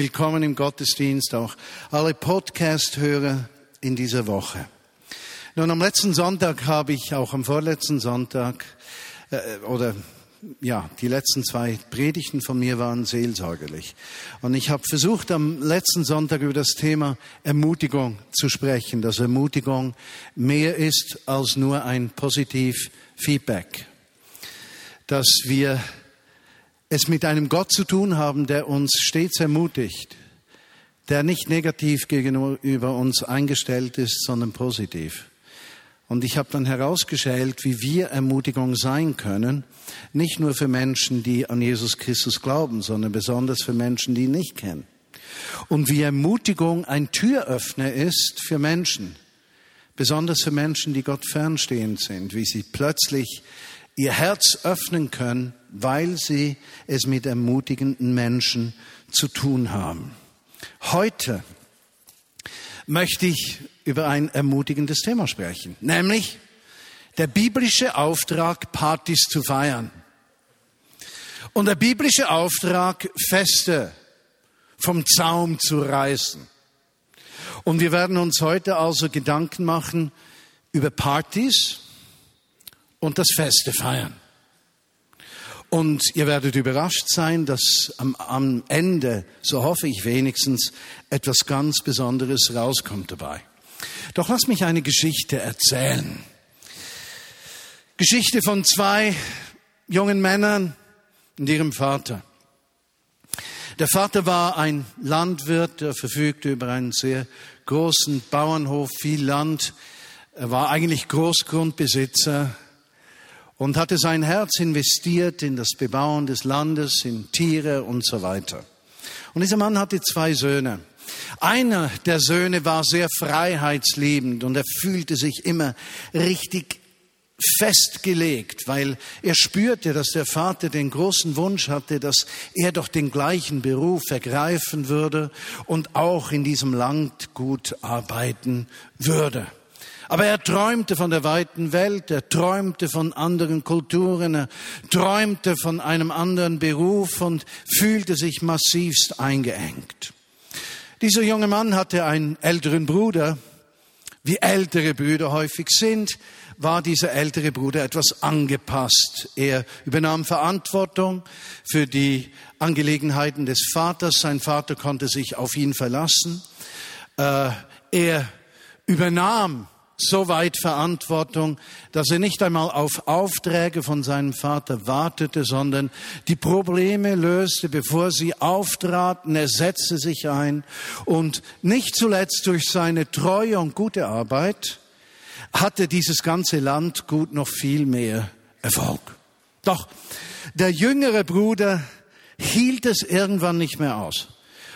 Willkommen im Gottesdienst, auch alle Podcast-Hörer in dieser Woche. Nun, am letzten Sonntag habe ich, auch am vorletzten Sonntag, äh, oder ja, die letzten zwei Predigten von mir waren seelsorgerlich. Und ich habe versucht, am letzten Sonntag über das Thema Ermutigung zu sprechen, dass Ermutigung mehr ist als nur ein positiv Feedback. Dass wir es mit einem Gott zu tun haben, der uns stets ermutigt, der nicht negativ gegenüber uns eingestellt ist, sondern positiv. Und ich habe dann herausgestellt, wie wir Ermutigung sein können, nicht nur für Menschen, die an Jesus Christus glauben, sondern besonders für Menschen, die ihn nicht kennen. Und wie Ermutigung ein Türöffner ist für Menschen, besonders für Menschen, die Gott fernstehend sind, wie sie plötzlich ihr Herz öffnen können, weil sie es mit ermutigenden Menschen zu tun haben. Heute möchte ich über ein ermutigendes Thema sprechen, nämlich der biblische Auftrag, Partys zu feiern. Und der biblische Auftrag, Feste vom Zaum zu reißen. Und wir werden uns heute also Gedanken machen über Partys und das Feste feiern. Und ihr werdet überrascht sein, dass am, am Ende, so hoffe ich wenigstens, etwas ganz Besonderes rauskommt dabei. Doch lass mich eine Geschichte erzählen. Geschichte von zwei jungen Männern und ihrem Vater. Der Vater war ein Landwirt, der verfügte über einen sehr großen Bauernhof, viel Land. Er war eigentlich Großgrundbesitzer und hatte sein Herz investiert in das Bebauen des Landes, in Tiere und so weiter. Und dieser Mann hatte zwei Söhne. Einer der Söhne war sehr freiheitsliebend und er fühlte sich immer richtig festgelegt, weil er spürte, dass der Vater den großen Wunsch hatte, dass er doch den gleichen Beruf ergreifen würde und auch in diesem Land gut arbeiten würde. Aber er träumte von der weiten Welt, er träumte von anderen Kulturen, er träumte von einem anderen Beruf und fühlte sich massivst eingeengt. Dieser junge Mann hatte einen älteren Bruder. Wie ältere Brüder häufig sind, war dieser ältere Bruder etwas angepasst. Er übernahm Verantwortung für die Angelegenheiten des Vaters. Sein Vater konnte sich auf ihn verlassen. Äh, er übernahm so weit Verantwortung, dass er nicht einmal auf Aufträge von seinem Vater wartete, sondern die Probleme löste, bevor sie auftraten. Er setzte sich ein und nicht zuletzt durch seine treue und gute Arbeit hatte dieses ganze Land gut noch viel mehr Erfolg. Doch der jüngere Bruder hielt es irgendwann nicht mehr aus.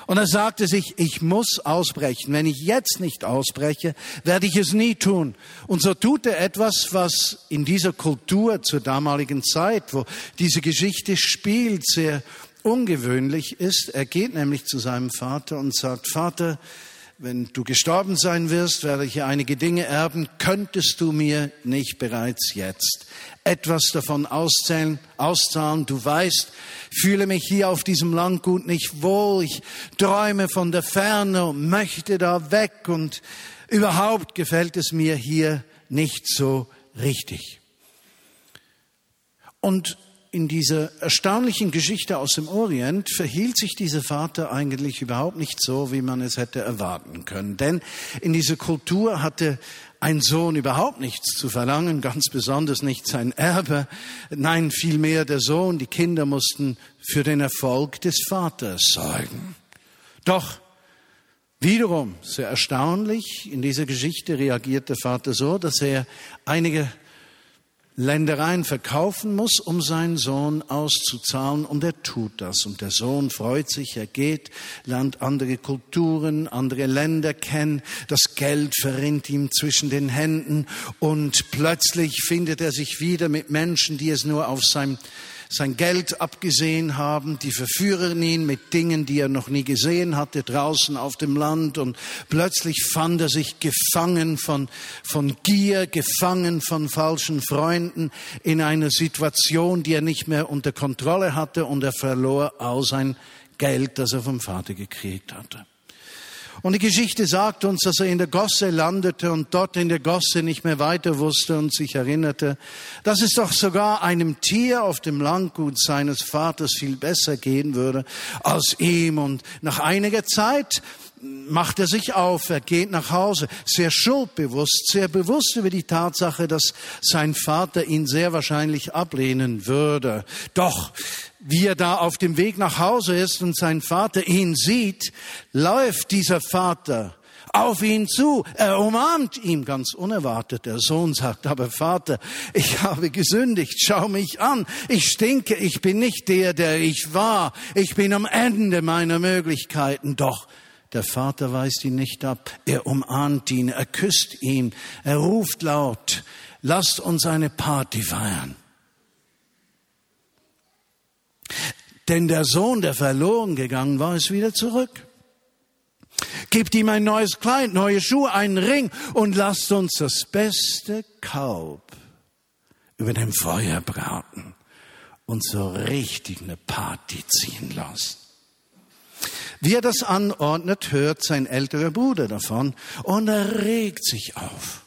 Und er sagte sich, ich muss ausbrechen. Wenn ich jetzt nicht ausbreche, werde ich es nie tun. Und so tut er etwas, was in dieser Kultur zur damaligen Zeit, wo diese Geschichte spielt, sehr ungewöhnlich ist. Er geht nämlich zu seinem Vater und sagt, Vater, wenn du gestorben sein wirst, werde ich einige Dinge erben, könntest du mir nicht bereits jetzt etwas davon auszahlen, auszahlen. Du weißt, fühle mich hier auf diesem Landgut nicht wohl, ich träume von der Ferne und möchte da weg und überhaupt gefällt es mir hier nicht so richtig. Und in dieser erstaunlichen Geschichte aus dem Orient verhielt sich dieser Vater eigentlich überhaupt nicht so, wie man es hätte erwarten können. Denn in dieser Kultur hatte ein Sohn überhaupt nichts zu verlangen, ganz besonders nicht sein Erbe. Nein, vielmehr der Sohn, die Kinder mussten für den Erfolg des Vaters sorgen. Doch wiederum, sehr erstaunlich, in dieser Geschichte reagiert der Vater so, dass er einige Ländereien verkaufen muss, um seinen Sohn auszuzahlen. Und er tut das. Und der Sohn freut sich, er geht, lernt andere Kulturen, andere Länder kennen. Das Geld verrinnt ihm zwischen den Händen. Und plötzlich findet er sich wieder mit Menschen, die es nur auf seinem sein Geld abgesehen haben, die verführen ihn mit Dingen, die er noch nie gesehen hatte, draußen auf dem Land. Und plötzlich fand er sich gefangen von, von Gier, gefangen von falschen Freunden in einer Situation, die er nicht mehr unter Kontrolle hatte. Und er verlor all sein Geld, das er vom Vater gekriegt hatte. Und die Geschichte sagt uns, dass er in der Gosse landete und dort in der Gosse nicht mehr weiter wusste und sich erinnerte, dass es doch sogar einem Tier auf dem Landgut seines Vaters viel besser gehen würde als ihm. Und nach einiger Zeit macht er sich auf, er geht nach Hause, sehr schuldbewusst, sehr bewusst über die Tatsache, dass sein Vater ihn sehr wahrscheinlich ablehnen würde. Doch wie er da auf dem Weg nach Hause ist und sein Vater ihn sieht, läuft dieser Vater auf ihn zu. Er umarmt ihn ganz unerwartet. Der Sohn sagt, aber Vater, ich habe gesündigt. Schau mich an. Ich stinke. Ich bin nicht der, der ich war. Ich bin am Ende meiner Möglichkeiten. Doch der Vater weist ihn nicht ab. Er umarmt ihn. Er küsst ihn. Er ruft laut, lasst uns eine Party feiern. Denn der Sohn, der verloren gegangen war, ist wieder zurück. Gebt ihm ein neues Kleid, neue Schuhe, einen Ring und lasst uns das beste Kalb über dem Feuer braten und so richtig eine Party ziehen lassen. Wie er das anordnet, hört sein älterer Bruder davon und er regt sich auf.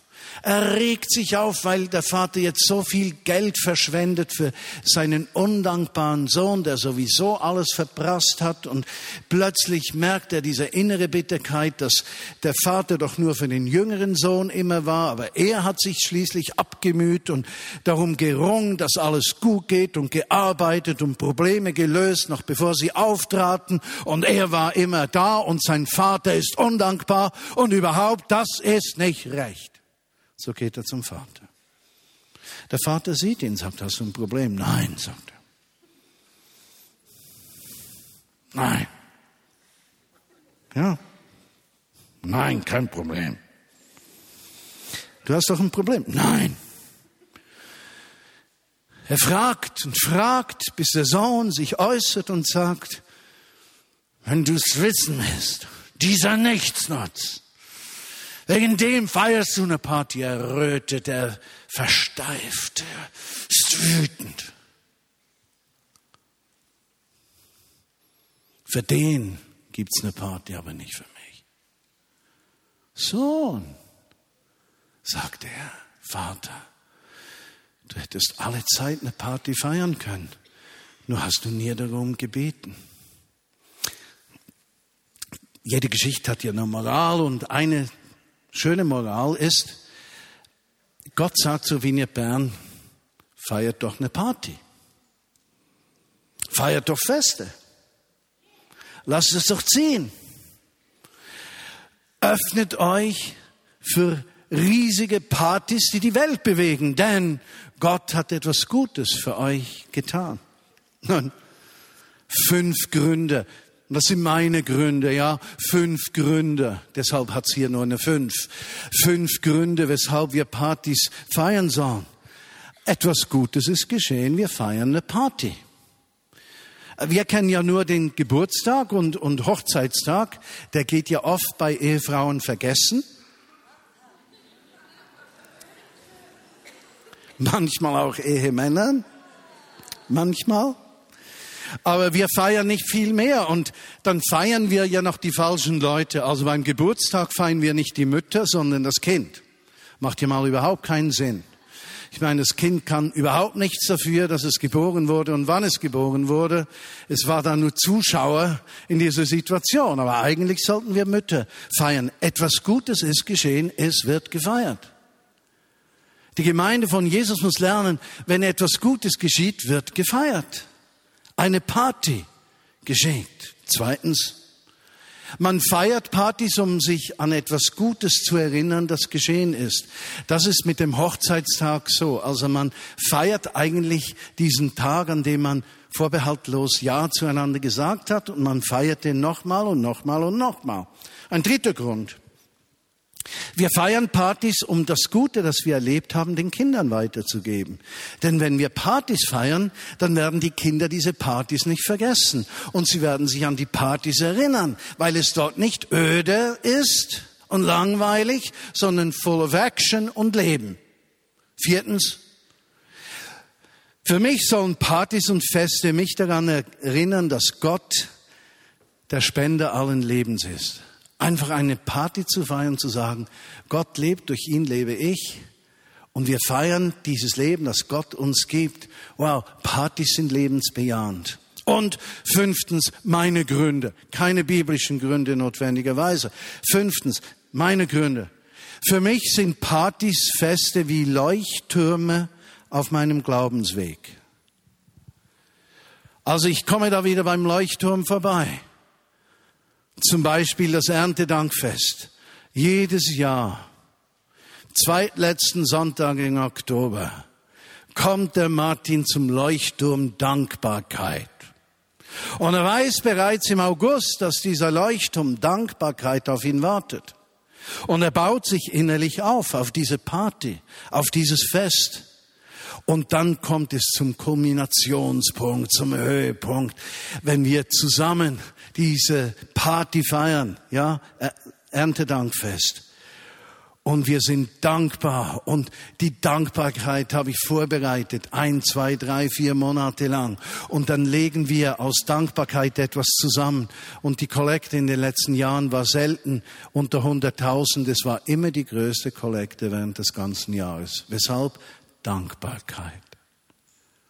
Er regt sich auf, weil der Vater jetzt so viel Geld verschwendet für seinen undankbaren Sohn, der sowieso alles verprasst hat. Und plötzlich merkt er diese innere Bitterkeit, dass der Vater doch nur für den jüngeren Sohn immer war, aber er hat sich schließlich abgemüht und darum gerungen, dass alles gut geht und gearbeitet und Probleme gelöst, noch bevor sie auftraten. Und er war immer da und sein Vater ist undankbar und überhaupt, das ist nicht recht. So geht er zum Vater. Der Vater sieht ihn, sagt, hast du ein Problem? Nein, sagt er. Nein. Ja. Nein, kein Problem. Du hast doch ein Problem. Nein. Er fragt und fragt, bis der Sohn sich äußert und sagt, wenn du es wissen willst, dieser Nichtsnutz, Wegen dem feierst du eine Party. Er rötet, er versteift, er ist wütend. Für den gibt's eine Party, aber nicht für mich. Sohn, sagt er, Vater, du hättest alle Zeit eine Party feiern können, nur hast du nie darum gebeten. Jede Geschichte hat ja eine Moral und eine schöne Moral ist, Gott sagt zu Wiener Bern, feiert doch eine Party. Feiert doch Feste. Lasst es doch ziehen. Öffnet euch für riesige Partys, die die Welt bewegen, denn Gott hat etwas Gutes für euch getan. Nun, fünf Gründe, das sind meine Gründe, ja. Fünf Gründe. Deshalb hat's hier nur eine fünf. Fünf Gründe, weshalb wir Partys feiern sollen. Etwas Gutes ist geschehen. Wir feiern eine Party. Wir kennen ja nur den Geburtstag und, und Hochzeitstag. Der geht ja oft bei Ehefrauen vergessen. Manchmal auch Ehemännern. Manchmal. Aber wir feiern nicht viel mehr und dann feiern wir ja noch die falschen Leute. Also beim Geburtstag feiern wir nicht die Mütter, sondern das Kind. Macht ja mal überhaupt keinen Sinn. Ich meine, das Kind kann überhaupt nichts dafür, dass es geboren wurde und wann es geboren wurde. Es war da nur Zuschauer in dieser Situation. Aber eigentlich sollten wir Mütter feiern. Etwas Gutes ist geschehen, es wird gefeiert. Die Gemeinde von Jesus muss lernen, wenn etwas Gutes geschieht, wird gefeiert eine Party geschenkt. Zweitens, man feiert Partys, um sich an etwas Gutes zu erinnern, das geschehen ist. Das ist mit dem Hochzeitstag so. Also man feiert eigentlich diesen Tag, an dem man vorbehaltlos Ja zueinander gesagt hat und man feiert den nochmal und nochmal und nochmal. Ein dritter Grund. Wir feiern Partys, um das Gute, das wir erlebt haben, den Kindern weiterzugeben. Denn wenn wir Partys feiern, dann werden die Kinder diese Partys nicht vergessen. Und sie werden sich an die Partys erinnern, weil es dort nicht öde ist und langweilig, sondern full of action und Leben. Viertens, für mich sollen Partys und Feste mich daran erinnern, dass Gott der Spender allen Lebens ist. Einfach eine Party zu feiern, zu sagen, Gott lebt, durch ihn lebe ich. Und wir feiern dieses Leben, das Gott uns gibt. Wow, Partys sind lebensbejahend. Und fünftens, meine Gründe. Keine biblischen Gründe notwendigerweise. Fünftens, meine Gründe. Für mich sind Partys, Feste wie Leuchttürme auf meinem Glaubensweg. Also ich komme da wieder beim Leuchtturm vorbei. Zum Beispiel das Erntedankfest. Jedes Jahr, zweitletzten Sonntag im Oktober, kommt der Martin zum Leuchtturm Dankbarkeit. Und er weiß bereits im August, dass dieser Leuchtturm Dankbarkeit auf ihn wartet. Und er baut sich innerlich auf, auf diese Party, auf dieses Fest. Und dann kommt es zum Kulminationspunkt, zum Höhepunkt, wenn wir zusammen diese Party feiern, ja, Erntedankfest. Und wir sind dankbar. Und die Dankbarkeit habe ich vorbereitet. Ein, zwei, drei, vier Monate lang. Und dann legen wir aus Dankbarkeit etwas zusammen. Und die Kollekte in den letzten Jahren war selten unter 100.000. Es war immer die größte Kollekte während des ganzen Jahres. Weshalb? Dankbarkeit.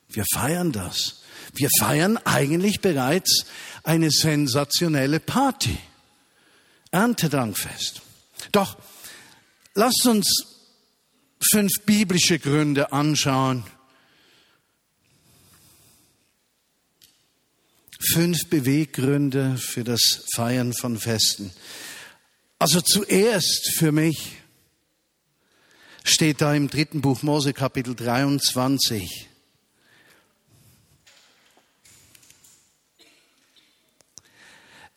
Wir feiern das. Wir feiern eigentlich bereits eine sensationelle Party. Erntedankfest. Doch Lasst uns fünf biblische Gründe anschauen. Fünf Beweggründe für das Feiern von Festen. Also zuerst für mich steht da im dritten Buch Mose Kapitel 23.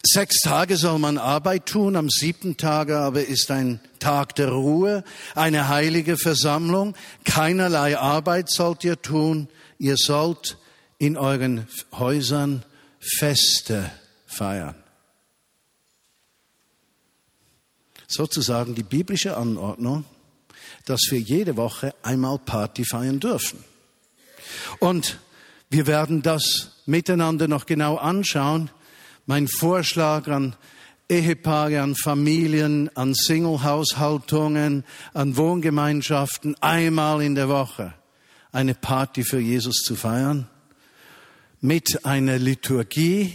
Sechs Tage soll man Arbeit tun, am siebten Tage aber ist ein Tag der Ruhe, eine heilige Versammlung. Keinerlei Arbeit sollt ihr tun. Ihr sollt in euren Häusern Feste feiern. Sozusagen die biblische Anordnung, dass wir jede Woche einmal Party feiern dürfen. Und wir werden das miteinander noch genau anschauen mein Vorschlag an Ehepaare, an Familien, an Single-Haushaltungen, an Wohngemeinschaften, einmal in der Woche eine Party für Jesus zu feiern, mit einer Liturgie,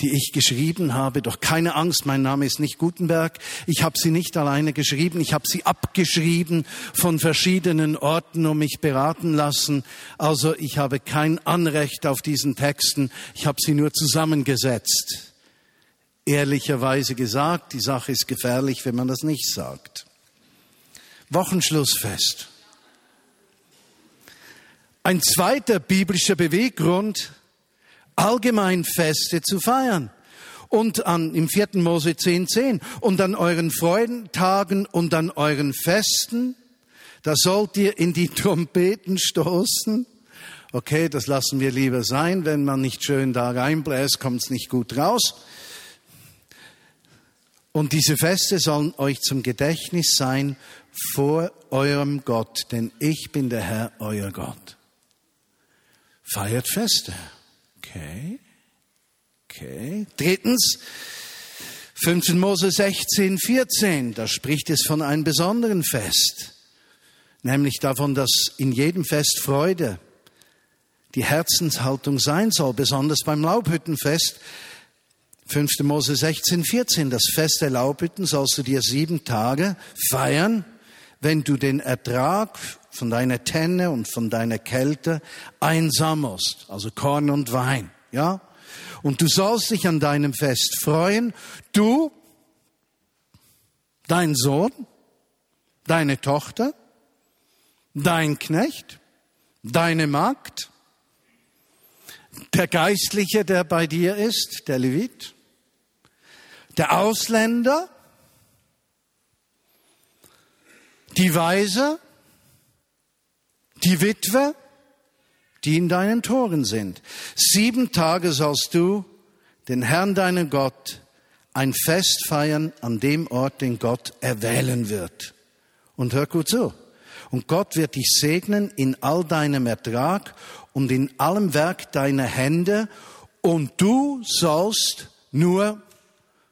die ich geschrieben habe. Doch keine Angst, mein Name ist nicht Gutenberg. Ich habe sie nicht alleine geschrieben. Ich habe sie abgeschrieben von verschiedenen Orten und mich beraten lassen. Also ich habe kein Anrecht auf diesen Texten. Ich habe sie nur zusammengesetzt. Ehrlicherweise gesagt, die Sache ist gefährlich, wenn man das nicht sagt. Wochenschlussfest. Ein zweiter biblischer Beweggrund allgemein Feste zu feiern. Und an, im vierten Mose 10.10 10, und an euren Freudentagen und an euren Festen, da sollt ihr in die Trompeten stoßen. Okay, das lassen wir lieber sein. Wenn man nicht schön da reinbläst, kommt es nicht gut raus. Und diese Feste sollen euch zum Gedächtnis sein vor eurem Gott, denn ich bin der Herr, euer Gott. Feiert Feste. Okay. Okay. Drittens, 5. Mose 16, 14, da spricht es von einem besonderen Fest, nämlich davon, dass in jedem Fest Freude die Herzenshaltung sein soll, besonders beim Laubhüttenfest. 5. Mose 16, 14, das Fest der Laubhütten sollst du dir sieben Tage feiern, wenn du den Ertrag von deiner Tenne und von deiner Kälte einsammelst, also Korn und Wein, ja? Und du sollst dich an deinem Fest freuen, du, dein Sohn, deine Tochter, dein Knecht, deine Magd, der Geistliche, der bei dir ist, der Levit, der Ausländer, die Weise, die Witwe, die in deinen Toren sind. Sieben Tage sollst du den Herrn, deinen Gott, ein Fest feiern an dem Ort, den Gott erwählen wird. Und hör gut zu. Und Gott wird dich segnen in all deinem Ertrag und in allem Werk deiner Hände und du sollst nur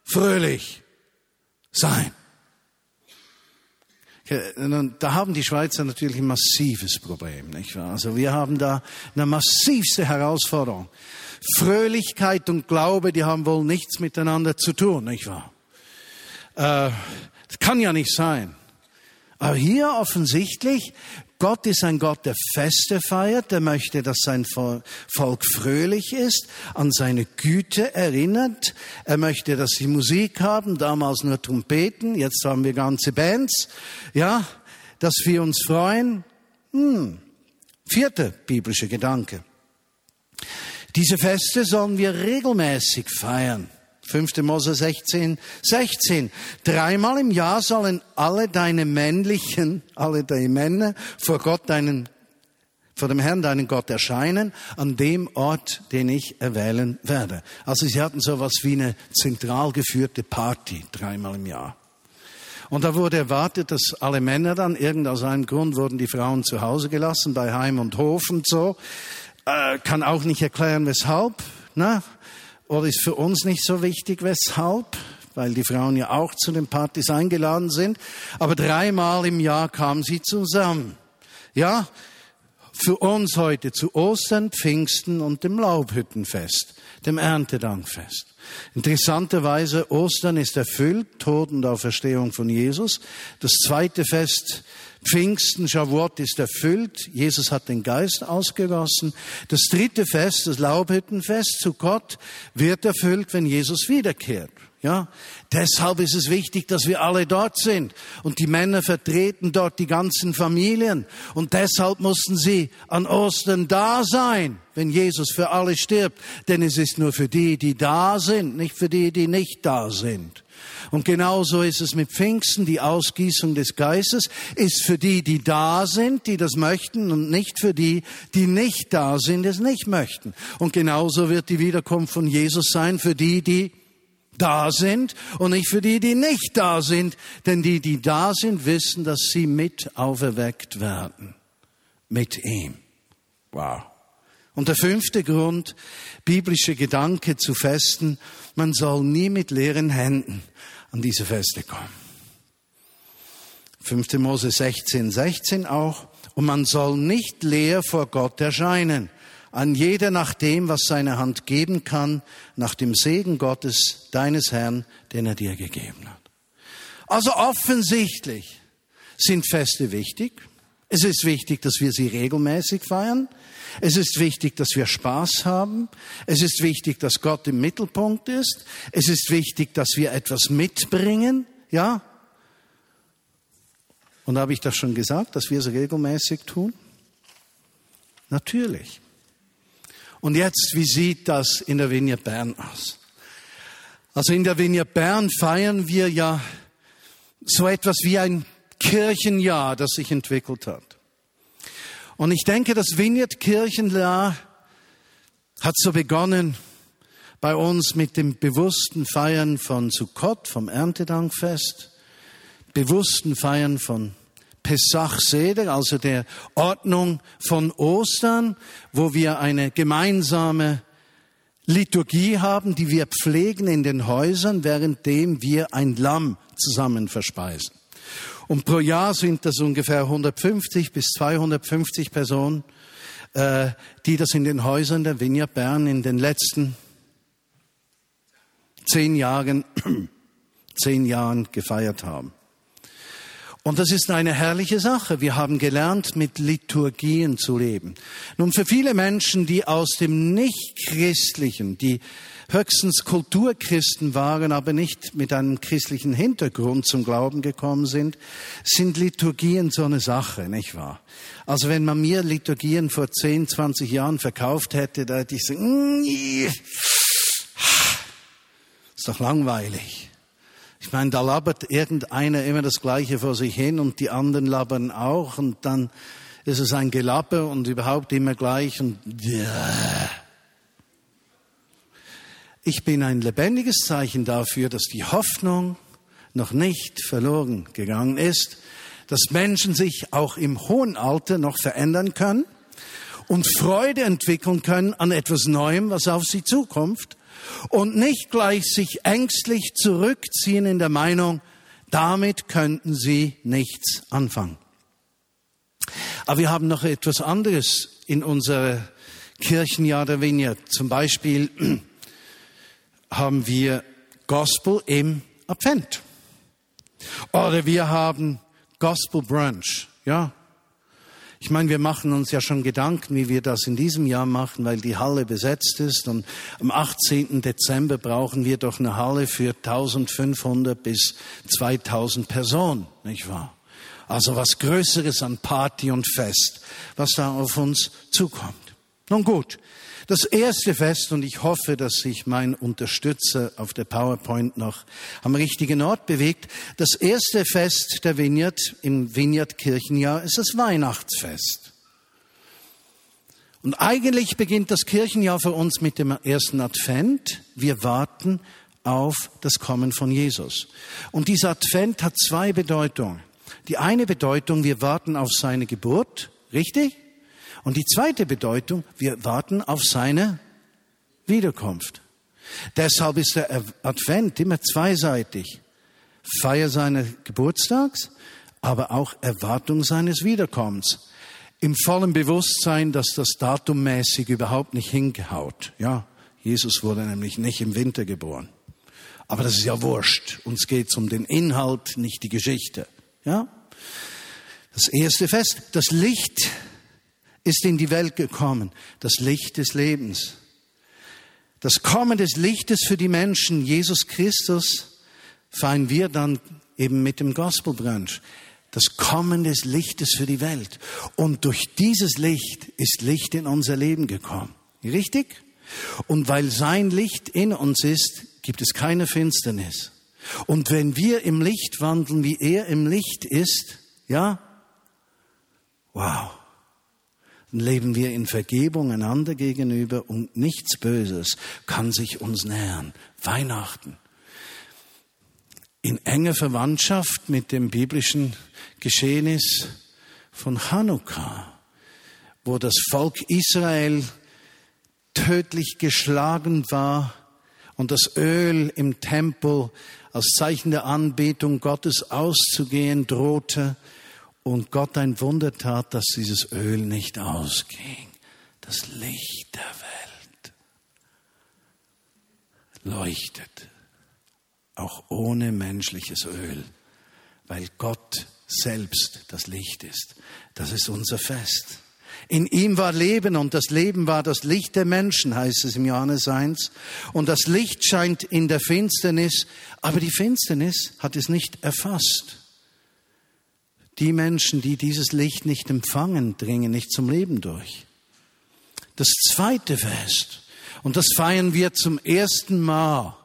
fröhlich sein. Da haben die Schweizer natürlich ein massives Problem, nicht wahr? Also wir haben da eine massivste Herausforderung. Fröhlichkeit und Glaube, die haben wohl nichts miteinander zu tun, nicht wahr? Äh, das kann ja nicht sein. Aber hier offensichtlich Gott ist ein Gott, der Feste feiert, der möchte, dass sein Volk fröhlich ist, an seine Güte erinnert. Er möchte, dass sie Musik haben, damals nur Trompeten, jetzt haben wir ganze Bands. Ja, dass wir uns freuen. Hm. Vierter biblische Gedanke. Diese Feste sollen wir regelmäßig feiern. 5. Mose 16, 16. Dreimal im Jahr sollen alle deine männlichen, alle deine Männer vor Gott deinen, vor dem Herrn deinen Gott erscheinen, an dem Ort, den ich erwählen werde. Also sie hatten sowas wie eine zentral geführte Party dreimal im Jahr. Und da wurde erwartet, dass alle Männer dann, irgend aus einem Grund wurden die Frauen zu Hause gelassen, bei Heim und Hof und so. Äh, kann auch nicht erklären, weshalb. Na, oder ist für uns nicht so wichtig, weshalb? Weil die Frauen ja auch zu den Partys eingeladen sind. Aber dreimal im Jahr kamen sie zusammen. Ja, für uns heute zu Ostern, Pfingsten und dem Laubhüttenfest, dem Erntedankfest. Interessanterweise, Ostern ist erfüllt, Tod und Auferstehung von Jesus. Das zweite Fest Pfingsten, Shavuot ist erfüllt. Jesus hat den Geist ausgegossen. Das dritte Fest, das Laubhüttenfest zu Gott, wird erfüllt, wenn Jesus wiederkehrt. Ja, deshalb ist es wichtig, dass wir alle dort sind. Und die Männer vertreten dort die ganzen Familien. Und deshalb mussten sie an Ostern da sein, wenn Jesus für alle stirbt. Denn es ist nur für die, die da sind, nicht für die, die nicht da sind. Und genauso ist es mit Pfingsten. Die Ausgießung des Geistes ist für die, die da sind, die das möchten und nicht für die, die nicht da sind, es nicht möchten. Und genauso wird die Wiederkunft von Jesus sein für die, die da sind und nicht für die, die nicht da sind. Denn die, die da sind, wissen, dass sie mit auferweckt werden. Mit ihm. Wow. Und der fünfte Grund, biblische Gedanke zu festen, man soll nie mit leeren Händen an diese Feste kommen. 5. Mose 16, 16 auch. Und man soll nicht leer vor Gott erscheinen. An jeder nach dem, was seine Hand geben kann, nach dem Segen Gottes, deines Herrn, den er dir gegeben hat. Also offensichtlich sind Feste wichtig. Es ist wichtig, dass wir sie regelmäßig feiern. Es ist wichtig, dass wir Spaß haben. Es ist wichtig, dass Gott im Mittelpunkt ist. Es ist wichtig, dass wir etwas mitbringen. Ja? Und habe ich das schon gesagt, dass wir es regelmäßig tun? Natürlich. Und jetzt, wie sieht das in der Vignette Bern aus? Also in der Vignette Bern feiern wir ja so etwas wie ein Kirchenjahr, das sich entwickelt hat. Und ich denke, das Vineyard Kirchenjahr hat so begonnen bei uns mit dem bewussten Feiern von Sukkot, vom Erntedankfest, bewussten Feiern von Pesach Seder, also der Ordnung von Ostern, wo wir eine gemeinsame Liturgie haben, die wir pflegen in den Häusern, währenddem wir ein Lamm zusammen verspeisen. Und pro Jahr sind das ungefähr 150 bis 250 Personen, äh, die das in den Häusern der Vineyard Bern in den letzten zehn Jahren, zehn Jahren gefeiert haben. Und das ist eine herrliche Sache. Wir haben gelernt, mit Liturgien zu leben. Nun, für viele Menschen, die aus dem Nichtchristlichen, die höchstens Kulturchristen waren, aber nicht mit einem christlichen Hintergrund zum Glauben gekommen sind, sind Liturgien so eine Sache, nicht wahr? Also wenn man mir Liturgien vor 10, 20 Jahren verkauft hätte, da hätte ich mm, ist doch langweilig. Ich meine, da labert irgendeiner immer das Gleiche vor sich hin und die anderen labern auch und dann ist es ein Gelappe und überhaupt immer gleich und ja. Ich bin ein lebendiges Zeichen dafür, dass die Hoffnung noch nicht verloren gegangen ist, dass Menschen sich auch im hohen Alter noch verändern können und Freude entwickeln können an etwas Neuem, was auf sie zukommt und nicht gleich sich ängstlich zurückziehen in der Meinung, damit könnten sie nichts anfangen. Aber wir haben noch etwas anderes in unserer Kirchenjahr der Vineyard. Zum Beispiel haben wir Gospel im Advent. Oder wir haben Gospel Brunch, ja. Ich meine, wir machen uns ja schon Gedanken, wie wir das in diesem Jahr machen, weil die Halle besetzt ist. Und am 18. Dezember brauchen wir doch eine Halle für 1500 bis 2000 Personen, nicht wahr? Also was Größeres an Party und Fest, was da auf uns zukommt. Nun gut, das erste Fest, und ich hoffe, dass sich mein Unterstützer auf der PowerPoint noch am richtigen Ort bewegt, das erste Fest der Vineyard im Vineyard Kirchenjahr ist das Weihnachtsfest. Und eigentlich beginnt das Kirchenjahr für uns mit dem ersten Advent. Wir warten auf das Kommen von Jesus. Und dieser Advent hat zwei Bedeutungen. Die eine Bedeutung, wir warten auf seine Geburt, richtig? Und die zweite Bedeutung, wir warten auf seine Wiederkunft. Deshalb ist der Advent immer zweiseitig. Feier seines Geburtstags, aber auch Erwartung seines Wiederkommens. Im vollen Bewusstsein, dass das datummäßig überhaupt nicht hingehaut. Ja, Jesus wurde nämlich nicht im Winter geboren. Aber das ist ja wurscht. Uns geht es um den Inhalt, nicht die Geschichte. Ja? Das erste Fest, das Licht ist in die Welt gekommen, das Licht des Lebens. Das Kommen des Lichtes für die Menschen, Jesus Christus, feiern wir dann eben mit dem Gospel Brunch. Das Kommen des Lichtes für die Welt. Und durch dieses Licht ist Licht in unser Leben gekommen. Richtig? Und weil sein Licht in uns ist, gibt es keine Finsternis. Und wenn wir im Licht wandeln, wie er im Licht ist, ja, wow, leben wir in Vergebung einander gegenüber und nichts Böses kann sich uns nähern. Weihnachten. In enger Verwandtschaft mit dem biblischen Geschehnis von Hanukkah, wo das Volk Israel tödlich geschlagen war und das Öl im Tempel als Zeichen der Anbetung Gottes auszugehen drohte und Gott ein Wunder tat, dass dieses Öl nicht ausging. Das Licht der Welt leuchtet, auch ohne menschliches Öl, weil Gott selbst das Licht ist. Das ist unser Fest. In ihm war Leben und das Leben war das Licht der Menschen, heißt es im Johannes 1. Und das Licht scheint in der Finsternis, aber die Finsternis hat es nicht erfasst. Die Menschen, die dieses Licht nicht empfangen, dringen nicht zum Leben durch. Das zweite Fest, und das feiern wir zum ersten Mal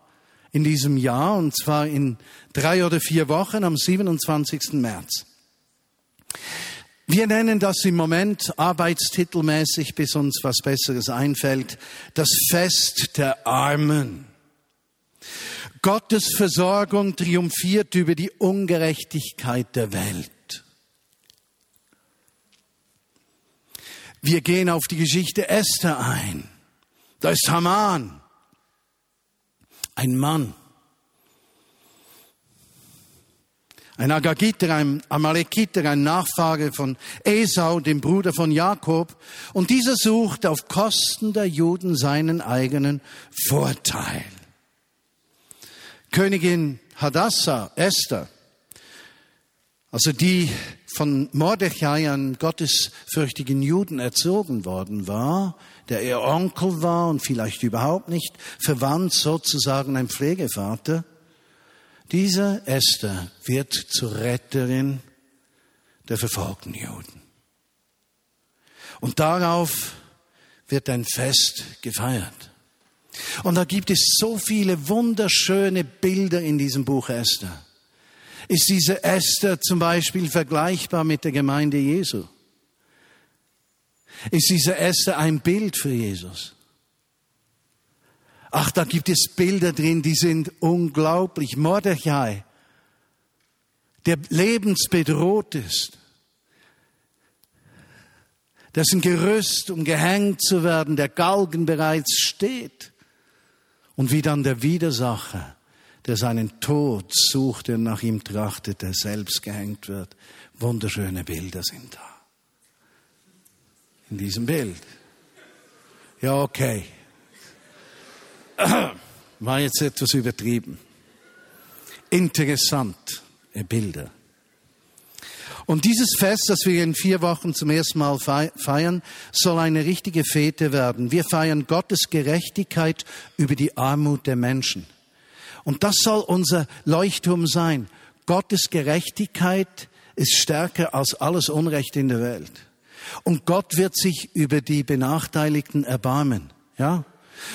in diesem Jahr, und zwar in drei oder vier Wochen am 27. März. Wir nennen das im Moment arbeitstitelmäßig, bis uns was Besseres einfällt, das Fest der Armen. Gottes Versorgung triumphiert über die Ungerechtigkeit der Welt. Wir gehen auf die Geschichte Esther ein. Da ist Haman, ein Mann, ein Agagiter, ein Amalekiter, ein Nachfahre von Esau, dem Bruder von Jakob. Und dieser sucht auf Kosten der Juden seinen eigenen Vorteil. Königin Hadassah, Esther, also die von Mordechai, einem gottesfürchtigen Juden, erzogen worden war, der ihr Onkel war und vielleicht überhaupt nicht verwandt, sozusagen ein Pflegevater, dieser Esther wird zur Retterin der verfolgten Juden. Und darauf wird ein Fest gefeiert. Und da gibt es so viele wunderschöne Bilder in diesem Buch Esther. Ist diese Esther zum Beispiel vergleichbar mit der Gemeinde Jesu? Ist diese Esther ein Bild für Jesus? Ach, da gibt es Bilder drin, die sind unglaublich. Mordechai, der lebensbedroht ist, dessen Gerüst, um gehängt zu werden, der Galgen bereits steht. Und wie dann der Widersacher, der seinen Tod sucht und nach ihm trachtet, der selbst gehängt wird. Wunderschöne Bilder sind da. In diesem Bild. Ja, okay. War jetzt etwas übertrieben. Interessant, Bilder. Und dieses Fest, das wir in vier Wochen zum ersten Mal feiern, soll eine richtige Fete werden. Wir feiern Gottes Gerechtigkeit über die Armut der Menschen. Und das soll unser Leuchtturm sein. Gottes Gerechtigkeit ist stärker als alles Unrecht in der Welt. Und Gott wird sich über die Benachteiligten erbarmen. Ja?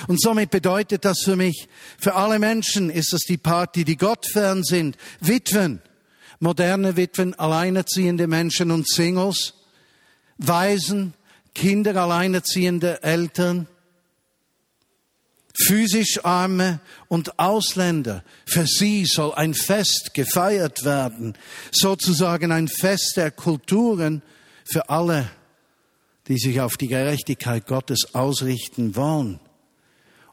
Und somit bedeutet das für mich, für alle Menschen ist das die Party, die Gott fern sind. Witwen, moderne Witwen, alleinerziehende Menschen und Singles, Waisen, Kinder, alleinerziehende Eltern, physisch Arme und Ausländer. Für sie soll ein Fest gefeiert werden, sozusagen ein Fest der Kulturen für alle, die sich auf die Gerechtigkeit Gottes ausrichten wollen.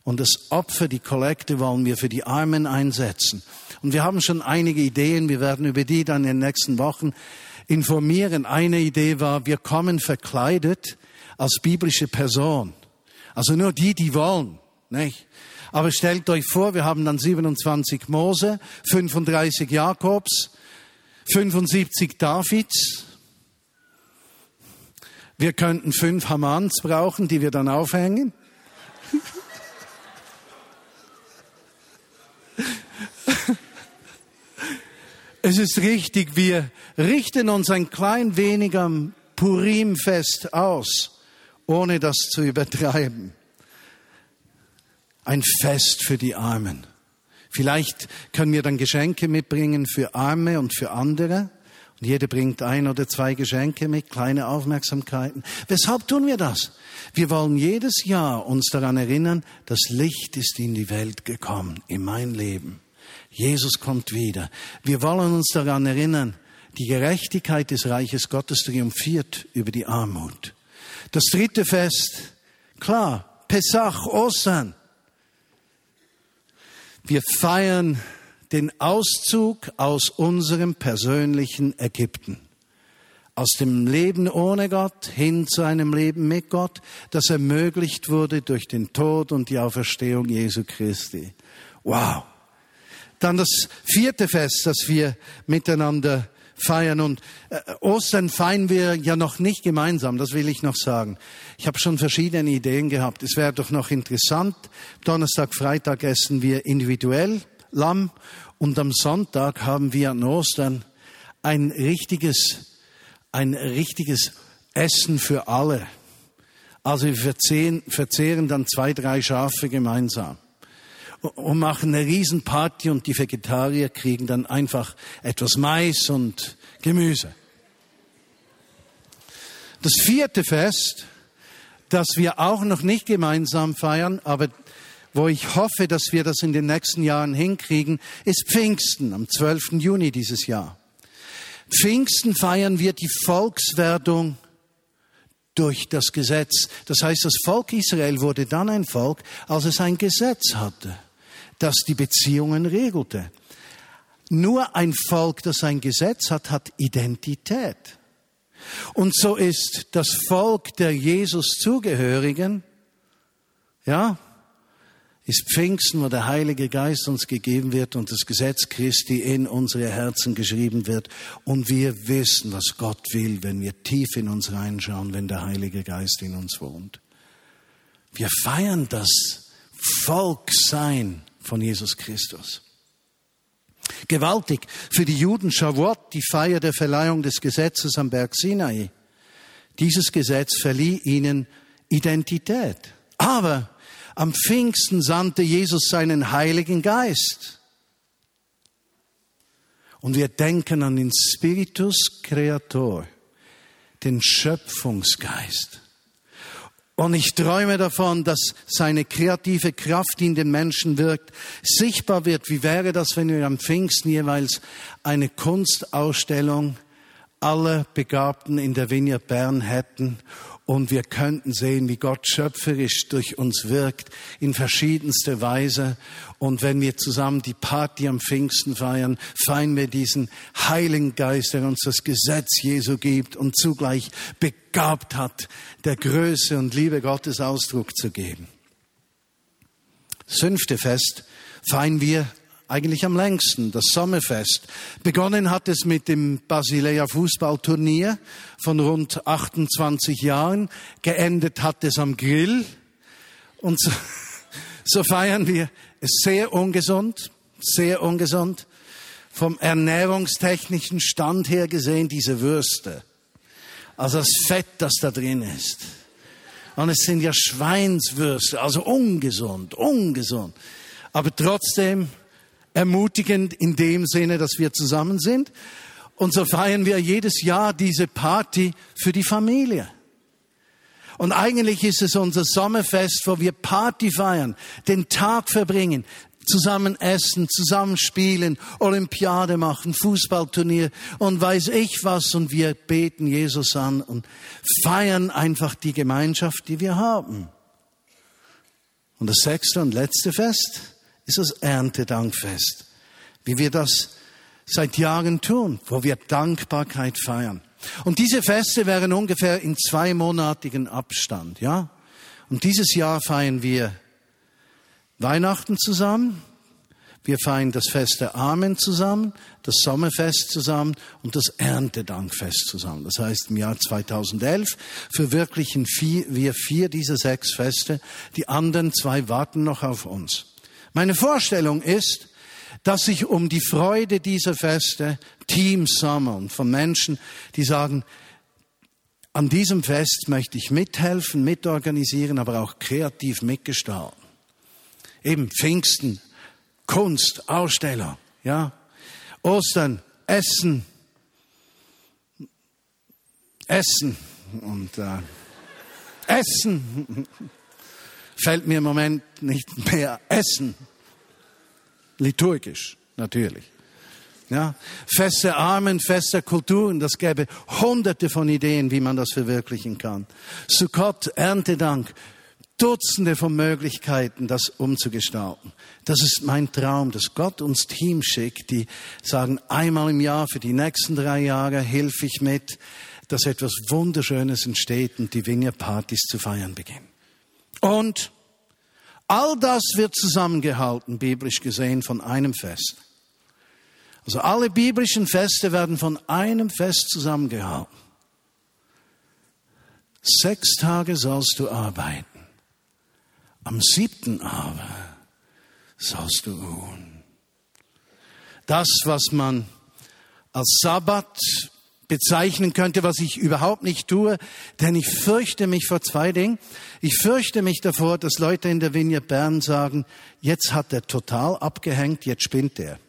Und das Opfer, die Kollekte wollen wir für die Armen einsetzen. Und wir haben schon einige Ideen, wir werden über die dann in den nächsten Wochen informieren. Eine Idee war, wir kommen verkleidet als biblische Person. Also nur die, die wollen. Nicht? Aber stellt euch vor, wir haben dann 27 Mose, 35 Jakobs, 75 Davids. Wir könnten fünf Hamans brauchen, die wir dann aufhängen. Es ist richtig, wir richten uns ein klein wenig am Purimfest aus, ohne das zu übertreiben. Ein Fest für die Armen. Vielleicht können wir dann Geschenke mitbringen für Arme und für andere. Und jeder bringt ein oder zwei Geschenke mit, kleine Aufmerksamkeiten. Weshalb tun wir das? Wir wollen jedes Jahr uns daran erinnern, das Licht ist in die Welt gekommen, in mein Leben. Jesus kommt wieder. Wir wollen uns daran erinnern, die Gerechtigkeit des Reiches Gottes triumphiert über die Armut. Das dritte Fest, klar, Pesach, Ostern. Wir feiern den Auszug aus unserem persönlichen Ägypten. Aus dem Leben ohne Gott hin zu einem Leben mit Gott, das ermöglicht wurde durch den Tod und die Auferstehung Jesu Christi. Wow. Dann das vierte Fest, das wir miteinander feiern. Und äh, Ostern feiern wir ja noch nicht gemeinsam, das will ich noch sagen. Ich habe schon verschiedene Ideen gehabt. Es wäre doch noch interessant. Donnerstag, Freitag essen wir individuell Lamm und am Sonntag haben wir an Ostern ein richtiges, ein richtiges Essen für alle. Also wir verzehren, verzehren dann zwei, drei Schafe gemeinsam und machen eine Riesenparty und die Vegetarier kriegen dann einfach etwas Mais und Gemüse. Das vierte Fest, das wir auch noch nicht gemeinsam feiern, aber wo ich hoffe, dass wir das in den nächsten Jahren hinkriegen, ist Pfingsten am 12. Juni dieses Jahr. Pfingsten feiern wir die Volkswerdung durch das Gesetz. Das heißt, das Volk Israel wurde dann ein Volk, als es ein Gesetz hatte das die Beziehungen regelte. Nur ein Volk, das ein Gesetz hat, hat Identität. Und so ist das Volk der Jesus zugehörigen, ja, ist Pfingsten, wo der Heilige Geist uns gegeben wird und das Gesetz Christi in unsere Herzen geschrieben wird. Und wir wissen, was Gott will, wenn wir tief in uns reinschauen, wenn der Heilige Geist in uns wohnt. Wir feiern das Volksein von Jesus Christus. Gewaltig für die Juden Shavuot, die Feier der Verleihung des Gesetzes am Berg Sinai. Dieses Gesetz verlieh ihnen Identität. Aber am Pfingsten sandte Jesus seinen Heiligen Geist. Und wir denken an den Spiritus Creator, den Schöpfungsgeist. Und ich träume davon, dass seine kreative Kraft in den Menschen wirkt, sichtbar wird. Wie wäre das, wenn wir am Pfingsten jeweils eine Kunstausstellung aller Begabten in der Vineyard Bern hätten und wir könnten sehen, wie Gott schöpferisch durch uns wirkt in verschiedenster Weise. Und wenn wir zusammen die Party am Pfingsten feiern, feiern wir diesen Heiligen Geist, der uns das Gesetz Jesu gibt und zugleich begabt hat, der Größe und Liebe Gottes Ausdruck zu geben. Das fünfte Fest feiern wir eigentlich am längsten, das Sommerfest. Begonnen hat es mit dem Basilea Fußballturnier von rund 28 Jahren. Geendet hat es am Grill. Und so, so feiern wir es sehr ungesund, sehr ungesund. Vom ernährungstechnischen Stand her gesehen, diese Würste. Also das Fett, das da drin ist. Und es sind ja Schweinswürste, also ungesund, ungesund. Aber trotzdem ermutigend in dem Sinne, dass wir zusammen sind. Und so feiern wir jedes Jahr diese Party für die Familie. Und eigentlich ist es unser Sommerfest, wo wir Party feiern, den Tag verbringen, zusammen essen, zusammen spielen, Olympiade machen, Fußballturnier und weiß ich was. Und wir beten Jesus an und feiern einfach die Gemeinschaft, die wir haben. Und das sechste und letzte Fest ist das Erntedankfest, wie wir das seit Jahren tun, wo wir Dankbarkeit feiern. Und diese Feste wären ungefähr in zweimonatigen Abstand, ja? Und dieses Jahr feiern wir Weihnachten zusammen, wir feiern das Fest der Armen zusammen, das Sommerfest zusammen und das Erntedankfest zusammen. Das heißt, im Jahr 2011 verwirklichen wir vier dieser sechs Feste. Die anderen zwei warten noch auf uns. Meine Vorstellung ist, dass sich um die Freude dieser Feste Teams sammeln von Menschen, die sagen, an diesem Fest möchte ich mithelfen, mitorganisieren, aber auch kreativ mitgestalten. Eben Pfingsten, Kunst, Aussteller, ja. Ostern, Essen, Essen und äh, Essen fällt mir im Moment nicht mehr Essen. Liturgisch, natürlich. Ja, feste Armen, feste Kulturen, das gäbe hunderte von Ideen, wie man das verwirklichen kann. Sukkot, Erntedank, Dutzende von Möglichkeiten, das umzugestalten. Das ist mein Traum, dass Gott uns Teams schickt, die sagen, einmal im Jahr für die nächsten drei Jahre helfe ich mit, dass etwas Wunderschönes entsteht und die Vineyard-Partys zu feiern beginnen. Und all das wird zusammengehalten, biblisch gesehen, von einem Fest. Also alle biblischen Feste werden von einem Fest zusammengehalten. Sechs Tage sollst du arbeiten. Am siebten aber sollst du ruhen. Das, was man als Sabbat bezeichnen könnte, was ich überhaupt nicht tue, denn ich fürchte mich vor zwei Dingen. Ich fürchte mich davor, dass Leute in der Vignette Bern sagen, jetzt hat er total abgehängt, jetzt spinnt er.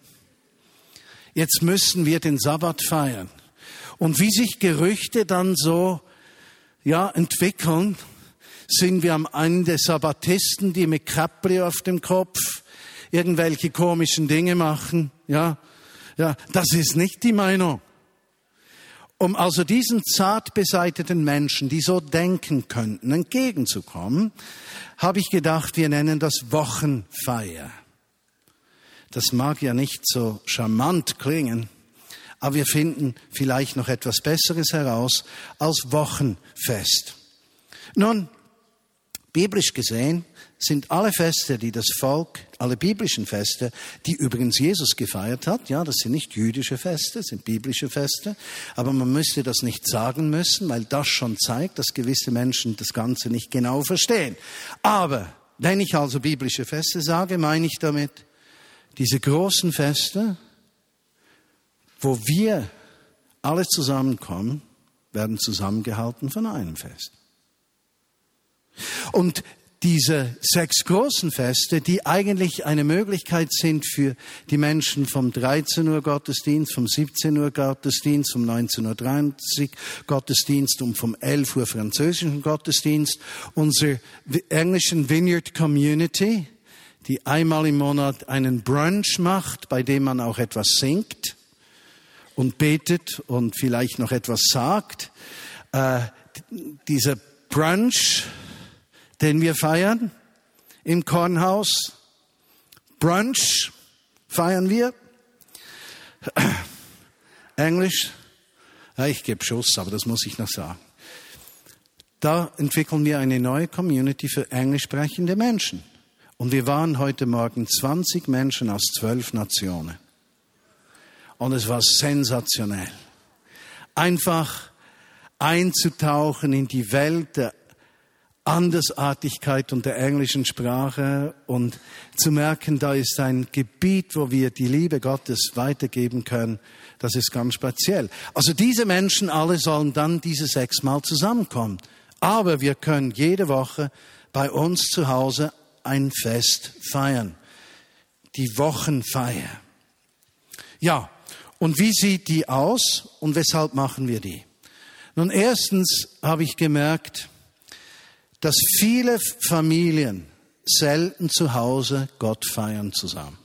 Jetzt müssen wir den Sabbat feiern. Und wie sich Gerüchte dann so, ja, entwickeln, sind wir am Ende Sabbatisten, die mit Kapri auf dem Kopf irgendwelche komischen Dinge machen, ja. Ja, das ist nicht die Meinung. Um also diesen zart beseiteten Menschen, die so denken könnten, entgegenzukommen, habe ich gedacht, wir nennen das Wochenfeier. Das mag ja nicht so charmant klingen, aber wir finden vielleicht noch etwas Besseres heraus als Wochenfest. Nun, biblisch gesehen sind alle Feste, die das Volk, alle biblischen Feste, die übrigens Jesus gefeiert hat, ja, das sind nicht jüdische Feste, das sind biblische Feste, aber man müsste das nicht sagen müssen, weil das schon zeigt, dass gewisse Menschen das Ganze nicht genau verstehen. Aber wenn ich also biblische Feste sage, meine ich damit diese großen Feste, wo wir alle zusammenkommen, werden zusammengehalten von einem Fest. Und diese sechs großen Feste, die eigentlich eine Möglichkeit sind für die Menschen vom 13 Uhr Gottesdienst, vom 17 Uhr Gottesdienst, vom 19.30 Uhr Gottesdienst und vom 11 Uhr französischen Gottesdienst, unsere englischen Vineyard Community, die einmal im Monat einen Brunch macht, bei dem man auch etwas singt und betet und vielleicht noch etwas sagt. Äh, dieser Brunch, den wir feiern im Kornhaus. Brunch feiern wir. Englisch, ja, ich gebe Schuss, aber das muss ich noch sagen. Da entwickeln wir eine neue Community für englisch sprechende Menschen. Und wir waren heute Morgen 20 Menschen aus zwölf Nationen. Und es war sensationell. Einfach einzutauchen in die Welt der Andersartigkeit und der englischen Sprache und zu merken, da ist ein Gebiet, wo wir die Liebe Gottes weitergeben können. Das ist ganz speziell. Also diese Menschen alle sollen dann diese sechsmal zusammenkommen. Aber wir können jede Woche bei uns zu Hause ein Fest feiern. Die Wochenfeier. Ja, und wie sieht die aus und weshalb machen wir die? Nun, erstens habe ich gemerkt, dass viele Familien selten zu Hause Gott feiern zusammen.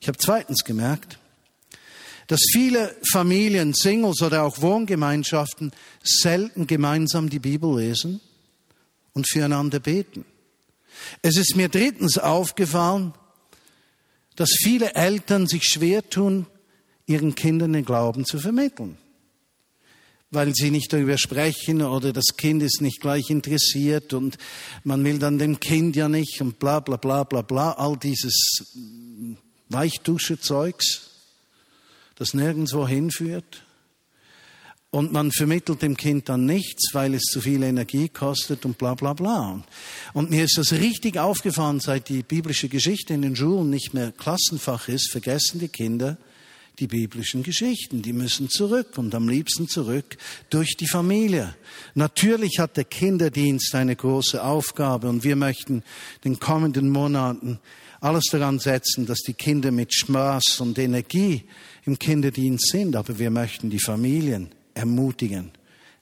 Ich habe zweitens gemerkt, dass viele Familien, Singles oder auch Wohngemeinschaften selten gemeinsam die Bibel lesen und füreinander beten. Es ist mir drittens aufgefallen, dass viele Eltern sich schwer tun, ihren Kindern den Glauben zu vermitteln weil sie nicht darüber sprechen oder das Kind ist nicht gleich interessiert und man will dann dem Kind ja nicht und bla bla bla bla bla, all dieses Weichdusche-Zeugs, das nirgendwo hinführt. Und man vermittelt dem Kind dann nichts, weil es zu viel Energie kostet und bla bla bla. Und mir ist das richtig aufgefallen, seit die biblische Geschichte in den Schulen nicht mehr Klassenfach ist, vergessen die Kinder, die biblischen Geschichten. Die müssen zurück und am liebsten zurück durch die Familie. Natürlich hat der Kinderdienst eine große Aufgabe und wir möchten den kommenden Monaten alles daran setzen, dass die Kinder mit Spaß und Energie im Kinderdienst sind. Aber wir möchten die Familien ermutigen,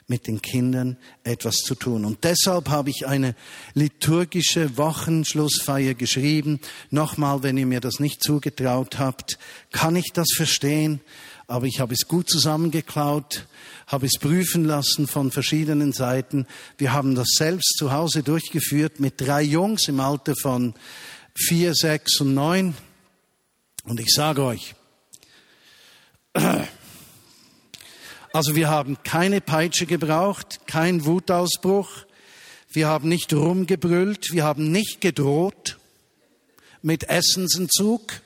mit den Kindern etwas zu tun. Und deshalb habe ich eine liturgische Wochenschlussfeier geschrieben. Nochmal, wenn ihr mir das nicht zugetraut habt, kann ich das verstehen, aber ich habe es gut zusammengeklaut, habe es prüfen lassen von verschiedenen Seiten. Wir haben das selbst zu Hause durchgeführt mit drei Jungs im Alter von vier, sechs und neun. Und ich sage euch, also wir haben keine Peitsche gebraucht, kein Wutausbruch, wir haben nicht rumgebrüllt, wir haben nicht gedroht mit Essensentzug.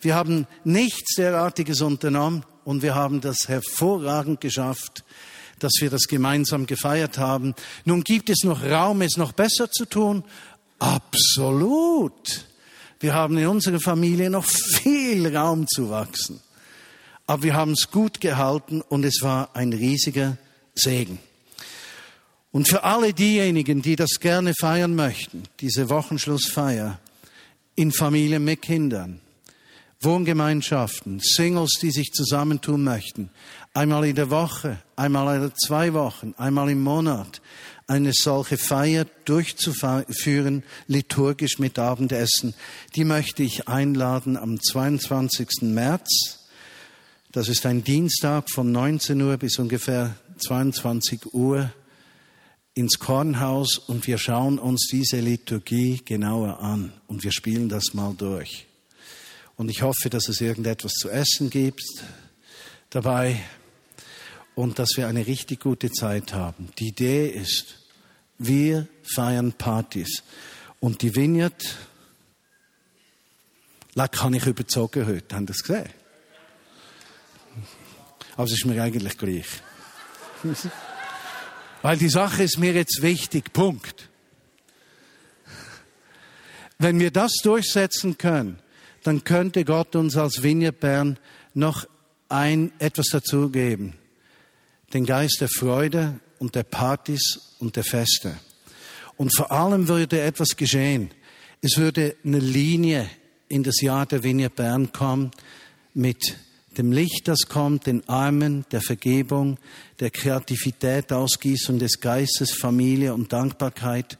Wir haben nichts derartiges unternommen und wir haben das hervorragend geschafft, dass wir das gemeinsam gefeiert haben. Nun gibt es noch Raum, es noch besser zu tun? Absolut. Wir haben in unserer Familie noch viel Raum zu wachsen. Aber wir haben es gut gehalten und es war ein riesiger Segen. Und für alle diejenigen, die das gerne feiern möchten, diese Wochenschlussfeier in Familien mit Kindern, Wohngemeinschaften, Singles, die sich zusammentun möchten, einmal in der Woche, einmal in zwei Wochen, einmal im Monat, eine solche Feier durchzuführen, liturgisch mit Abendessen, die möchte ich einladen am 22. März das ist ein Dienstag von 19 Uhr bis ungefähr 22 Uhr ins Kornhaus und wir schauen uns diese Liturgie genauer an und wir spielen das mal durch. Und ich hoffe, dass es irgendetwas zu essen gibt dabei und dass wir eine richtig gute Zeit haben. Die Idee ist, wir feiern Partys. Und die Vineyard, da kann ich überzogen heute, haben das gesehen? Aber es ist mir eigentlich gleich. Weil die Sache ist mir jetzt wichtig. Punkt. Wenn wir das durchsetzen können, dann könnte Gott uns als Vineyard Bern noch ein, etwas dazugeben. Den Geist der Freude und der Partys und der Feste. Und vor allem würde etwas geschehen. Es würde eine Linie in das Jahr der Vineyard Bern kommen mit dem Licht, das kommt, den Armen, der Vergebung, der Kreativität, Ausgießung des Geistes, Familie und Dankbarkeit.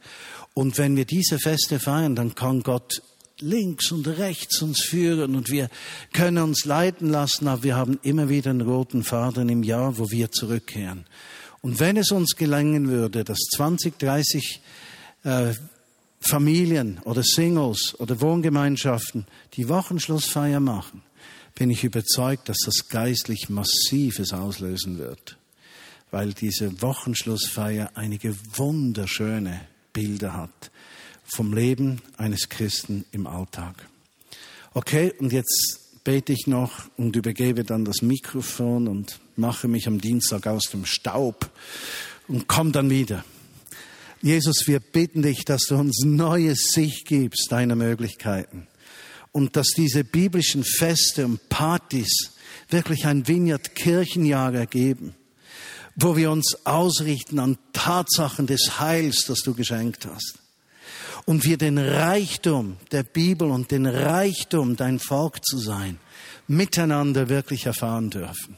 Und wenn wir diese Feste feiern, dann kann Gott links und rechts uns führen und wir können uns leiten lassen, aber wir haben immer wieder einen roten Faden im Jahr, wo wir zurückkehren. Und wenn es uns gelingen würde, dass 20, 30 äh, Familien oder Singles oder Wohngemeinschaften die Wochenschlussfeier machen, bin ich überzeugt, dass das geistlich Massives auslösen wird, weil diese Wochenschlussfeier einige wunderschöne Bilder hat vom Leben eines Christen im Alltag. Okay, und jetzt bete ich noch und übergebe dann das Mikrofon und mache mich am Dienstag aus dem Staub und komme dann wieder. Jesus, wir bitten dich, dass du uns neue Sicht gibst deiner Möglichkeiten und dass diese biblischen Feste und Partys wirklich ein Vineyard-Kirchenjahr ergeben, wo wir uns ausrichten an Tatsachen des Heils, das du geschenkt hast. Und wir den Reichtum der Bibel und den Reichtum, dein Volk zu sein, miteinander wirklich erfahren dürfen.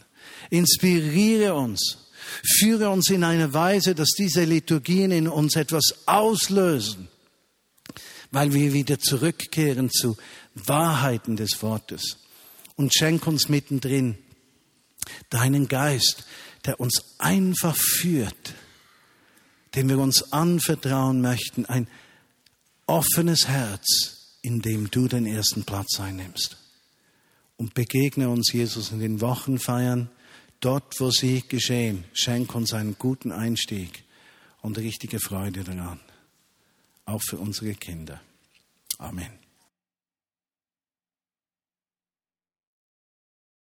Inspiriere uns, führe uns in eine Weise, dass diese Liturgien in uns etwas auslösen, weil wir wieder zurückkehren zu Wahrheiten des Wortes. Und schenk uns mittendrin deinen Geist, der uns einfach führt, dem wir uns anvertrauen möchten, ein offenes Herz, in dem du den ersten Platz einnimmst. Und begegne uns, Jesus, in den Wochenfeiern, dort, wo sie geschehen. Schenk uns einen guten Einstieg und richtige Freude daran. Auch für unsere Kinder. Amen.